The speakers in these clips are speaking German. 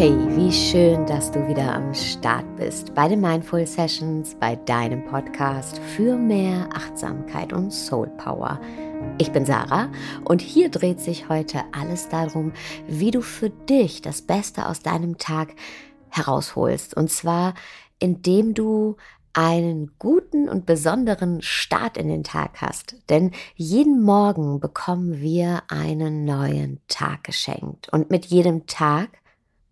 Wie schön, dass du wieder am Start bist bei den Mindful Sessions, bei deinem Podcast für mehr Achtsamkeit und Soul Power. Ich bin Sarah und hier dreht sich heute alles darum, wie du für dich das Beste aus deinem Tag herausholst. Und zwar, indem du einen guten und besonderen Start in den Tag hast. Denn jeden Morgen bekommen wir einen neuen Tag geschenkt. Und mit jedem Tag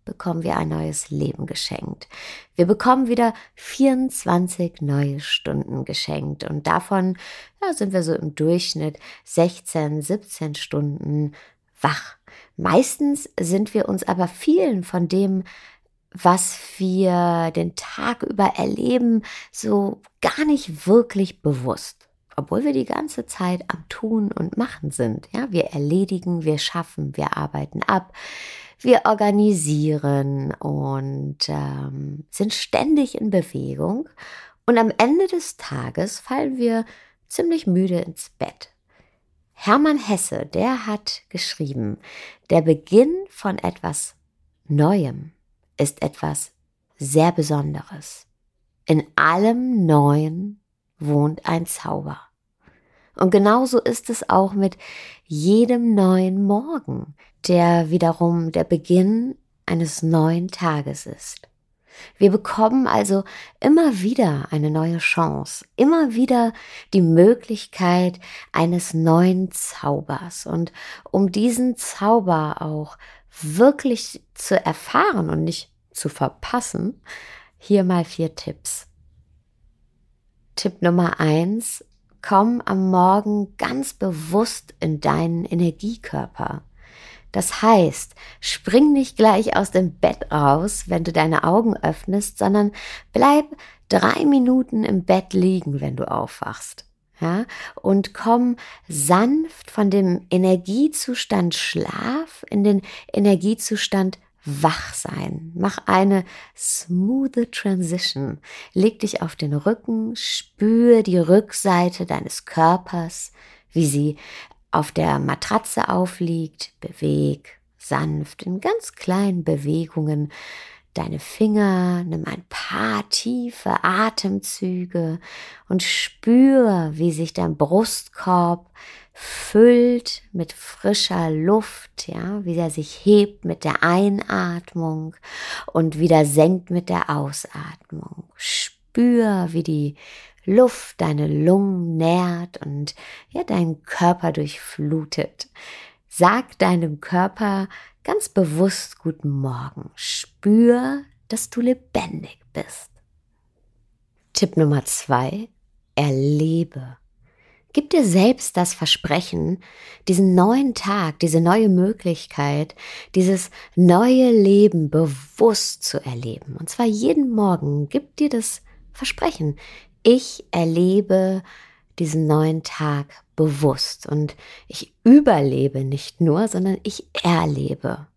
bekommen wir ein neues Leben geschenkt. Wir bekommen wieder 24 neue Stunden geschenkt und davon ja, sind wir so im Durchschnitt 16, 17 Stunden wach. Meistens sind wir uns aber vielen von dem, was wir den Tag über erleben, so gar nicht wirklich bewusst obwohl wir die ganze Zeit am Tun und Machen sind. Ja, wir erledigen, wir schaffen, wir arbeiten ab, wir organisieren und ähm, sind ständig in Bewegung. Und am Ende des Tages fallen wir ziemlich müde ins Bett. Hermann Hesse, der hat geschrieben, der Beginn von etwas Neuem ist etwas sehr Besonderes. In allem Neuen wohnt ein Zauber. Und genauso ist es auch mit jedem neuen Morgen, der wiederum der Beginn eines neuen Tages ist. Wir bekommen also immer wieder eine neue Chance, immer wieder die Möglichkeit eines neuen Zaubers. Und um diesen Zauber auch wirklich zu erfahren und nicht zu verpassen, hier mal vier Tipps. Tipp Nummer eins, komm am Morgen ganz bewusst in deinen Energiekörper. Das heißt, spring nicht gleich aus dem Bett raus, wenn du deine Augen öffnest, sondern bleib drei Minuten im Bett liegen, wenn du aufwachst. Ja, und komm sanft von dem Energiezustand Schlaf in den Energiezustand wach sein. Mach eine smooth Transition. Leg dich auf den Rücken, spür die Rückseite deines Körpers, wie sie auf der Matratze aufliegt. Beweg sanft in ganz kleinen Bewegungen deine Finger, nimm ein paar tiefe Atemzüge und spür, wie sich dein Brustkorb füllt mit frischer Luft, ja, wie er sich hebt mit der Einatmung und wieder senkt mit der Ausatmung. Spür, wie die Luft deine Lungen nährt und ja, deinen Körper durchflutet. Sag deinem Körper ganz bewusst guten Morgen. Spür, dass du lebendig bist. Tipp Nummer zwei, erlebe Gib dir selbst das Versprechen, diesen neuen Tag, diese neue Möglichkeit, dieses neue Leben bewusst zu erleben. Und zwar jeden Morgen. Gib dir das Versprechen. Ich erlebe diesen neuen Tag bewusst und ich überlebe nicht nur, sondern ich erlebe.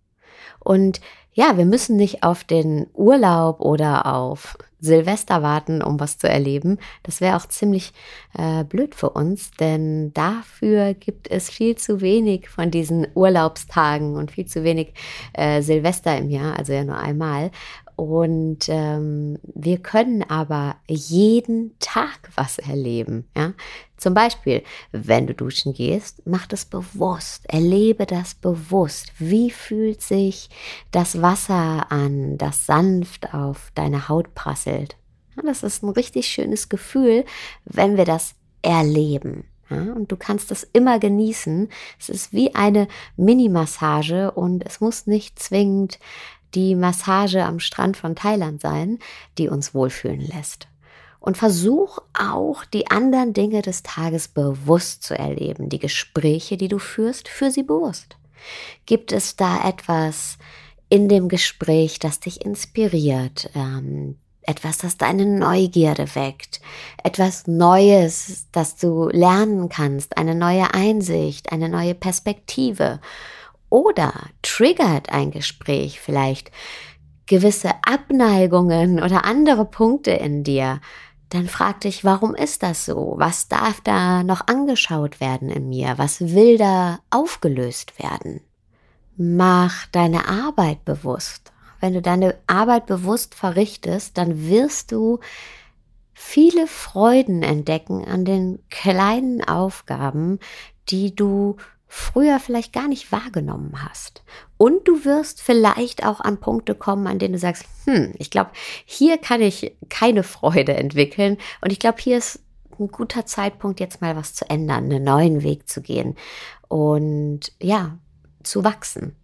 Und ja, wir müssen nicht auf den Urlaub oder auf Silvester warten, um was zu erleben. Das wäre auch ziemlich äh, blöd für uns, denn dafür gibt es viel zu wenig von diesen Urlaubstagen und viel zu wenig äh, Silvester im Jahr, also ja nur einmal. Und ähm, wir können aber jeden Tag was erleben. Ja? Zum Beispiel, wenn du duschen gehst, mach das bewusst, erlebe das bewusst. Wie fühlt sich das Wasser an, das sanft auf deine Haut prasselt? Ja, das ist ein richtig schönes Gefühl, wenn wir das erleben. Ja, und du kannst das immer genießen. Es ist wie eine Mini-Massage und es muss nicht zwingend die Massage am Strand von Thailand sein, die uns wohlfühlen lässt. Und versuch auch, die anderen Dinge des Tages bewusst zu erleben, die Gespräche, die du führst, für sie bewusst. Gibt es da etwas in dem Gespräch, das dich inspiriert, ähm, etwas, das deine Neugierde weckt, etwas Neues, das du lernen kannst, eine neue Einsicht, eine neue Perspektive? Oder triggert ein Gespräch vielleicht gewisse Abneigungen oder andere Punkte in dir, dann frag dich, warum ist das so? Was darf da noch angeschaut werden in mir? Was will da aufgelöst werden? Mach deine Arbeit bewusst. wenn du deine Arbeit bewusst verrichtest, dann wirst du viele Freuden entdecken an den kleinen Aufgaben, die du früher vielleicht gar nicht wahrgenommen hast. Und du wirst vielleicht auch an Punkte kommen, an denen du sagst, hm, ich glaube, hier kann ich keine Freude entwickeln. Und ich glaube, hier ist ein guter Zeitpunkt, jetzt mal was zu ändern, einen neuen Weg zu gehen und ja, zu wachsen.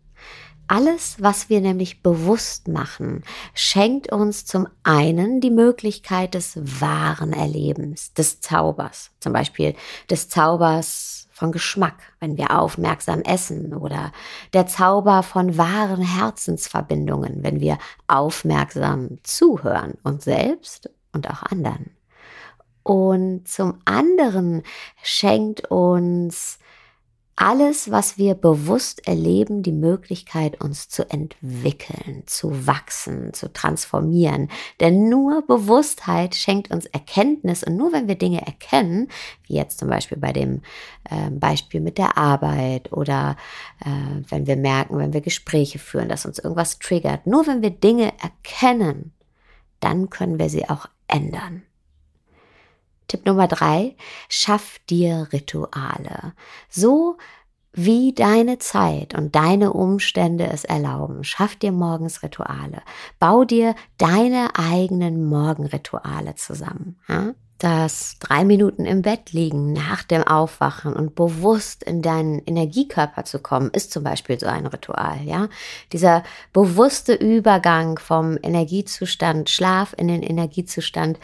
Alles, was wir nämlich bewusst machen, schenkt uns zum einen die Möglichkeit des wahren Erlebens, des Zaubers, zum Beispiel des Zaubers von Geschmack, wenn wir aufmerksam essen oder der Zauber von wahren Herzensverbindungen, wenn wir aufmerksam zuhören, uns selbst und auch anderen. Und zum anderen schenkt uns alles, was wir bewusst erleben, die Möglichkeit, uns zu entwickeln, zu wachsen, zu transformieren. Denn nur Bewusstheit schenkt uns Erkenntnis und nur wenn wir Dinge erkennen, wie jetzt zum Beispiel bei dem äh, Beispiel mit der Arbeit oder äh, wenn wir merken, wenn wir Gespräche führen, dass uns irgendwas triggert, nur wenn wir Dinge erkennen, dann können wir sie auch ändern. Tipp Nummer drei, schaff dir Rituale. So wie deine Zeit und deine Umstände es erlauben. Schaff dir morgens Rituale. Bau dir deine eigenen Morgenrituale zusammen. Ja? Das drei Minuten im Bett liegen nach dem Aufwachen und bewusst in deinen Energiekörper zu kommen, ist zum Beispiel so ein Ritual, ja. Dieser bewusste Übergang vom Energiezustand Schlaf in den Energiezustand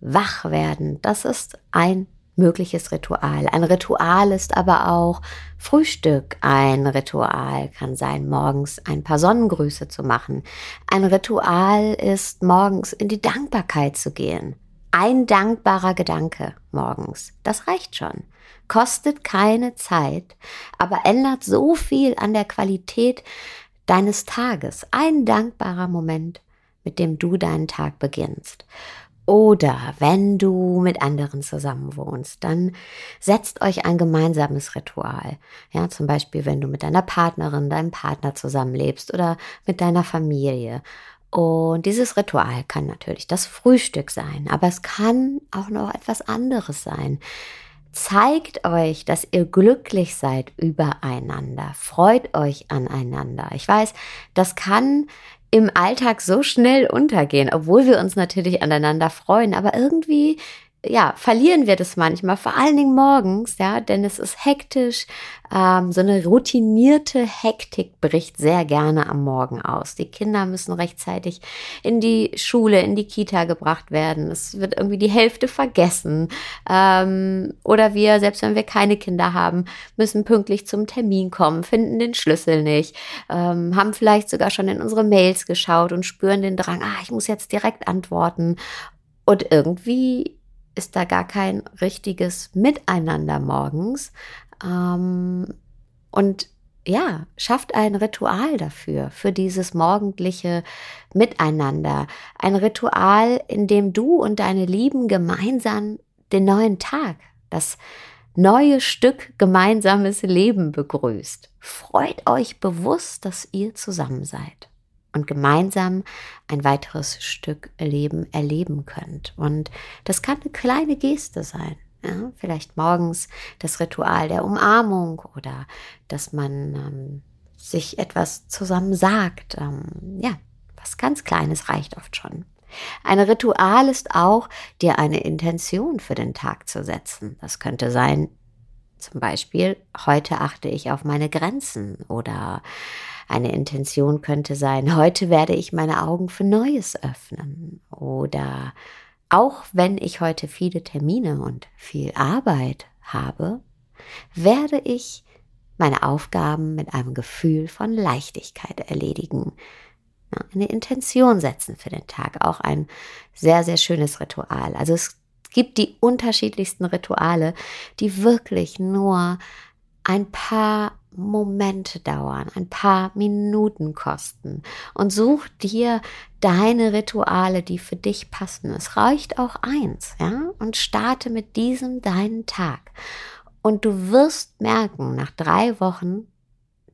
wach werden, das ist ein mögliches Ritual. Ein Ritual ist aber auch Frühstück. Ein Ritual kann sein, morgens ein paar Sonnengrüße zu machen. Ein Ritual ist, morgens in die Dankbarkeit zu gehen. Ein dankbarer Gedanke morgens. Das reicht schon. Kostet keine Zeit, aber ändert so viel an der Qualität deines Tages. Ein dankbarer Moment, mit dem du deinen Tag beginnst. Oder wenn du mit anderen zusammen wohnst, dann setzt euch ein gemeinsames Ritual. Ja, zum Beispiel, wenn du mit deiner Partnerin, deinem Partner zusammenlebst oder mit deiner Familie. Und dieses Ritual kann natürlich das Frühstück sein, aber es kann auch noch etwas anderes sein. Zeigt euch, dass ihr glücklich seid übereinander. Freut euch aneinander. Ich weiß, das kann im Alltag so schnell untergehen, obwohl wir uns natürlich aneinander freuen, aber irgendwie ja, verlieren wir das manchmal, vor allen Dingen morgens, ja, denn es ist hektisch. Ähm, so eine routinierte Hektik bricht sehr gerne am Morgen aus. Die Kinder müssen rechtzeitig in die Schule, in die Kita gebracht werden. Es wird irgendwie die Hälfte vergessen. Ähm, oder wir, selbst wenn wir keine Kinder haben, müssen pünktlich zum Termin kommen, finden den Schlüssel nicht, ähm, haben vielleicht sogar schon in unsere Mails geschaut und spüren den Drang, ah, ich muss jetzt direkt antworten. Und irgendwie ist da gar kein richtiges Miteinander morgens. Ähm, und ja, schafft ein Ritual dafür, für dieses morgendliche Miteinander. Ein Ritual, in dem du und deine Lieben gemeinsam den neuen Tag, das neue Stück gemeinsames Leben begrüßt. Freut euch bewusst, dass ihr zusammen seid und gemeinsam ein weiteres Stück Leben erleben könnt. Und das kann eine kleine Geste sein. Ja, vielleicht morgens das Ritual der Umarmung oder dass man ähm, sich etwas zusammen sagt. Ähm, ja, was ganz Kleines reicht oft schon. Ein Ritual ist auch, dir eine Intention für den Tag zu setzen. Das könnte sein, zum Beispiel, heute achte ich auf meine Grenzen oder eine Intention könnte sein, heute werde ich meine Augen für Neues öffnen. Oder auch wenn ich heute viele Termine und viel Arbeit habe, werde ich meine Aufgaben mit einem Gefühl von Leichtigkeit erledigen. Eine Intention setzen für den Tag, auch ein sehr, sehr schönes Ritual. Also es gibt die unterschiedlichsten Rituale, die wirklich nur ein paar Momente dauern, ein paar Minuten kosten und such dir deine Rituale, die für dich passen. Es reicht auch eins, ja, und starte mit diesem deinen Tag. Und du wirst merken, nach drei Wochen,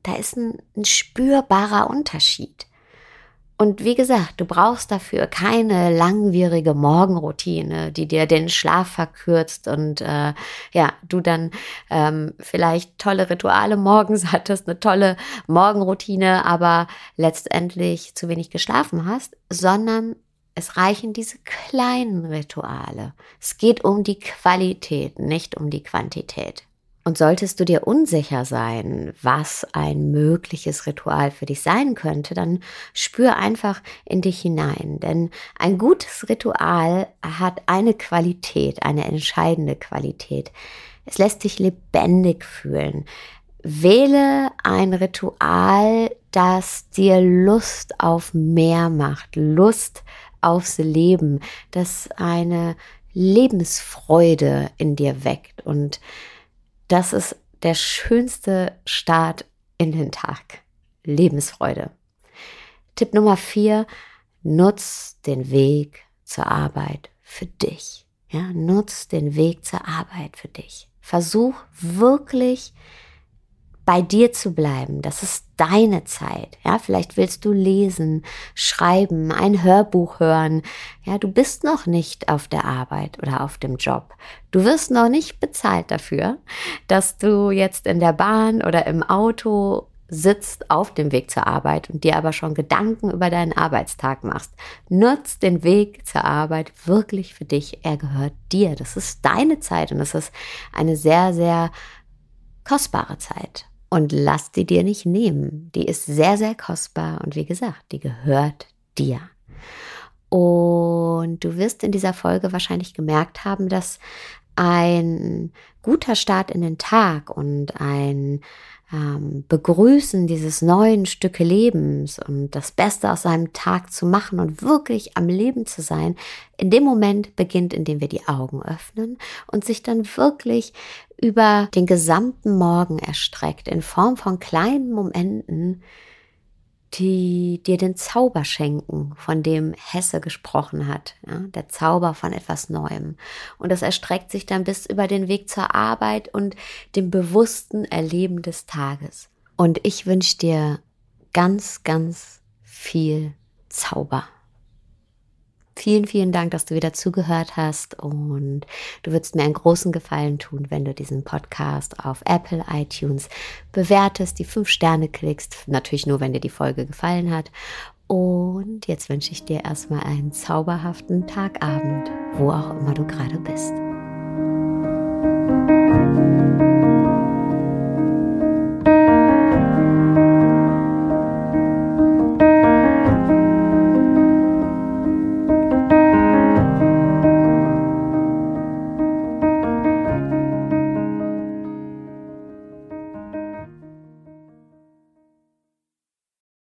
da ist ein, ein spürbarer Unterschied. Und wie gesagt, du brauchst dafür keine langwierige Morgenroutine, die dir den Schlaf verkürzt und äh, ja, du dann ähm, vielleicht tolle Rituale morgens hattest, eine tolle Morgenroutine, aber letztendlich zu wenig geschlafen hast, sondern es reichen diese kleinen Rituale. Es geht um die Qualität, nicht um die Quantität. Und solltest du dir unsicher sein, was ein mögliches Ritual für dich sein könnte, dann spür einfach in dich hinein. Denn ein gutes Ritual hat eine Qualität, eine entscheidende Qualität. Es lässt dich lebendig fühlen. Wähle ein Ritual, das dir Lust auf mehr macht, Lust aufs Leben, das eine Lebensfreude in dir weckt und das ist der schönste Start in den Tag. Lebensfreude. Tipp Nummer vier, nutz den Weg zur Arbeit für dich. Ja, nutz den Weg zur Arbeit für dich. Versuch wirklich bei dir zu bleiben. Das ist deine Zeit. Ja, vielleicht willst du lesen, schreiben, ein Hörbuch hören. Ja, du bist noch nicht auf der Arbeit oder auf dem Job. Du wirst noch nicht bezahlt dafür, dass du jetzt in der Bahn oder im Auto sitzt auf dem Weg zur Arbeit und dir aber schon Gedanken über deinen Arbeitstag machst. Nutz den Weg zur Arbeit wirklich für dich. Er gehört dir. Das ist deine Zeit und das ist eine sehr, sehr kostbare Zeit. Und lass die dir nicht nehmen. Die ist sehr, sehr kostbar und wie gesagt, die gehört dir. Und du wirst in dieser Folge wahrscheinlich gemerkt haben, dass ein guter Start in den Tag und ein ähm, Begrüßen dieses neuen Stücke Lebens und das Beste aus seinem Tag zu machen und wirklich am Leben zu sein, in dem Moment beginnt, in dem wir die Augen öffnen und sich dann wirklich über den gesamten Morgen erstreckt in Form von kleinen Momenten, die dir den Zauber schenken, von dem Hesse gesprochen hat, ja, der Zauber von etwas Neuem. Und das erstreckt sich dann bis über den Weg zur Arbeit und dem bewussten Erleben des Tages. Und ich wünsche dir ganz, ganz viel Zauber. Vielen, vielen Dank, dass du wieder zugehört hast und du würdest mir einen großen Gefallen tun, wenn du diesen Podcast auf Apple, iTunes bewertest, die fünf Sterne klickst, natürlich nur, wenn dir die Folge gefallen hat. Und jetzt wünsche ich dir erstmal einen zauberhaften Tagabend, wo auch immer du gerade bist.